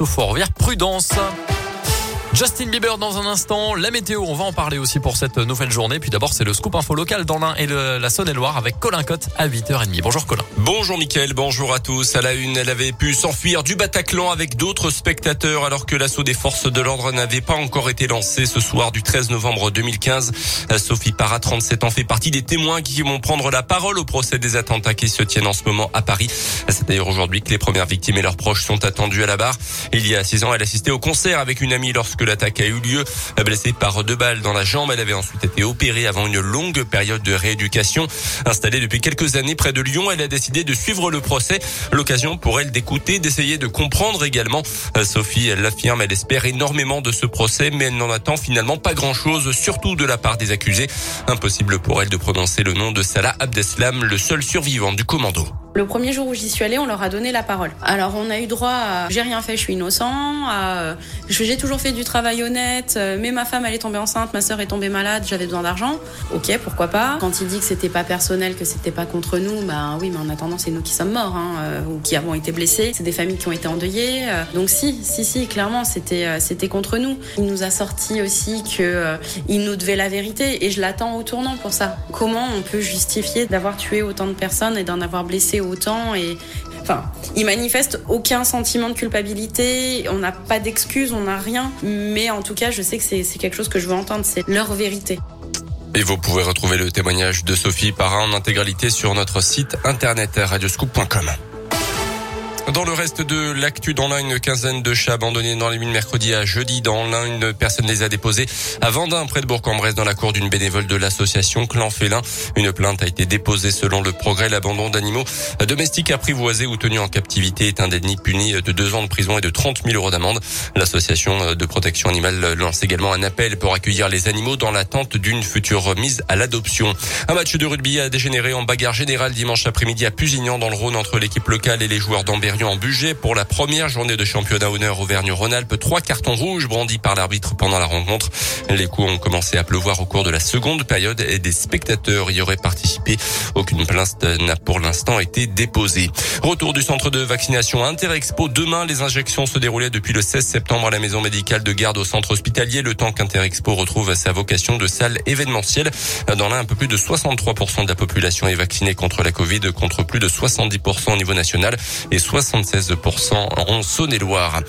au Fort-Vert. Prudence. Justin Bieber dans un instant, la météo, on va en parler aussi pour cette nouvelle journée. Puis d'abord, c'est le scoop info local dans l'Ain et la Saône-et-Loire avec Colin Cotte à 8h30. Bonjour Colin. Bonjour Mickaël, bonjour à tous. À la une, elle avait pu s'enfuir du Bataclan avec d'autres spectateurs alors que l'assaut des forces de l'ordre n'avait pas encore été lancé ce soir du 13 novembre 2015. Sophie Parra, 37 ans, fait partie des témoins qui vont prendre la parole au procès des attentats qui se tiennent en ce moment à Paris. C'est d'ailleurs aujourd'hui que les premières victimes et leurs proches sont attendus à la barre. Il y a six ans, elle assistait au concert avec une amie lorsque l'attaque a eu lieu. Blessée par deux balles dans la jambe, elle avait ensuite été opérée avant une longue période de rééducation. Installée depuis quelques années près de Lyon, elle a décidé de suivre le procès. L'occasion pour elle d'écouter, d'essayer de comprendre également. Sophie, elle l'affirme, elle espère énormément de ce procès, mais elle n'en attend finalement pas grand-chose, surtout de la part des accusés. Impossible pour elle de prononcer le nom de Salah Abdeslam, le seul survivant du commando. Le premier jour où j'y suis allée, on leur a donné la parole. Alors on a eu droit à j'ai rien fait, je suis innocent, à j'ai toujours fait du travail honnête, mais ma femme elle est tombée enceinte, ma sœur est tombée malade, j'avais besoin d'argent. Ok, pourquoi pas. Quand il dit que c'était pas personnel, que c'était pas contre nous, bah oui, mais en attendant c'est nous qui sommes morts hein, ou qui avons été blessés. C'est des familles qui ont été endeuillées. Donc si, si, si, clairement c'était c'était contre nous. Il nous a sorti aussi que il nous devait la vérité et je l'attends au tournant pour ça. Comment on peut justifier d'avoir tué autant de personnes et d'en avoir blessé autant et enfin ils manifestent aucun sentiment de culpabilité on n'a pas d'excuses on n'a rien mais en tout cas je sais que c'est quelque chose que je veux entendre c'est leur vérité et vous pouvez retrouver le témoignage de Sophie Parra en intégralité sur notre site internet radioscoop.com. Dans le reste de l'actu, dans l'un, une quinzaine de chats abandonnés dans les mines mercredi à jeudi. Dans l'un, une personne les a déposés à Vendin, près de Bourg-en-Bresse, dans la cour d'une bénévole de l'association Clan Félin. Une plainte a été déposée selon le progrès. L'abandon d'animaux domestiques apprivoisés ou tenus en captivité est indemni puni de deux ans de prison et de 30 000 euros d'amende. L'association de protection animale lance également un appel pour accueillir les animaux dans l'attente d'une future remise à l'adoption. Un match de rugby a dégénéré en bagarre générale dimanche après-midi à Pusignan dans le Rhône entre l'équipe locale et les joueurs d'Amberieu en budget pour la première journée de championnat honneur Auvergne-Rhône-Alpes. Trois cartons rouges brandis par l'arbitre pendant la rencontre. Les coups ont commencé à pleuvoir au cours de la seconde période et des spectateurs y auraient participé. Aucune plainte n'a pour l'instant été déposée. Retour du centre de vaccination Interexpo. Demain, les injections se déroulaient depuis le 16 septembre à la maison médicale de garde au centre hospitalier. Le temps qu'Interexpo retrouve sa vocation de salle événementielle. Dans l'un, un peu plus de 63% de la population est vaccinée contre la Covid, contre plus de 70% au niveau national et 76% en Saône-et-Loire.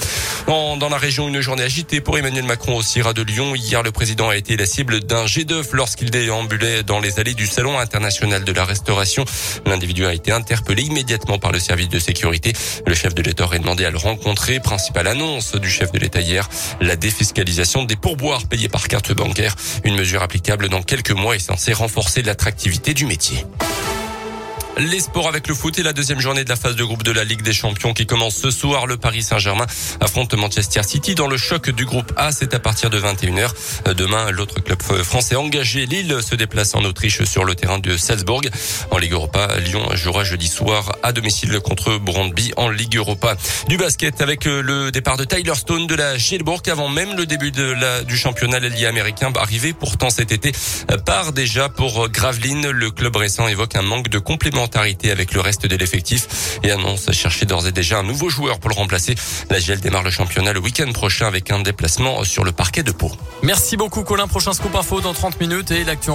Dans la région, une journée agitée pour Emmanuel Macron au CIRA de Lyon. Hier, le président a été la cible d'un jet d'œuf lorsqu'il déambulait dans les allées du Salon international de la restauration. L'individu a été interpellé immédiatement par le service de sécurité. Le chef de l'État aurait demandé à le rencontrer. Principale annonce du chef de l'État hier, la défiscalisation des pourboires payés par carte bancaire. Une mesure applicable dans quelques mois est censée renforcer l'attractivité du métier. Les sports avec le foot et la deuxième journée de la phase de groupe de la Ligue des Champions qui commence ce soir. Le Paris Saint-Germain affronte Manchester City dans le choc du groupe A. C'est à partir de 21h. Demain, l'autre club français engagé, Lille, se déplace en Autriche sur le terrain de Salzbourg. En Ligue Europa, Lyon jouera jeudi soir à domicile contre Brondby en Ligue Europa. Du basket avec le départ de Tyler Stone de la Gielbourg avant même le début du championnat l'ailier américain arrivé pourtant cet été part déjà pour Gravelines. Le club récent évoque un manque de avec le reste de l'effectif et annonce chercher d'ores et déjà un nouveau joueur pour le remplacer. La GL démarre le championnat le week-end prochain avec un déplacement sur le parquet de Pau. Merci beaucoup Colin. Prochain scoop info dans 30 minutes et l'actu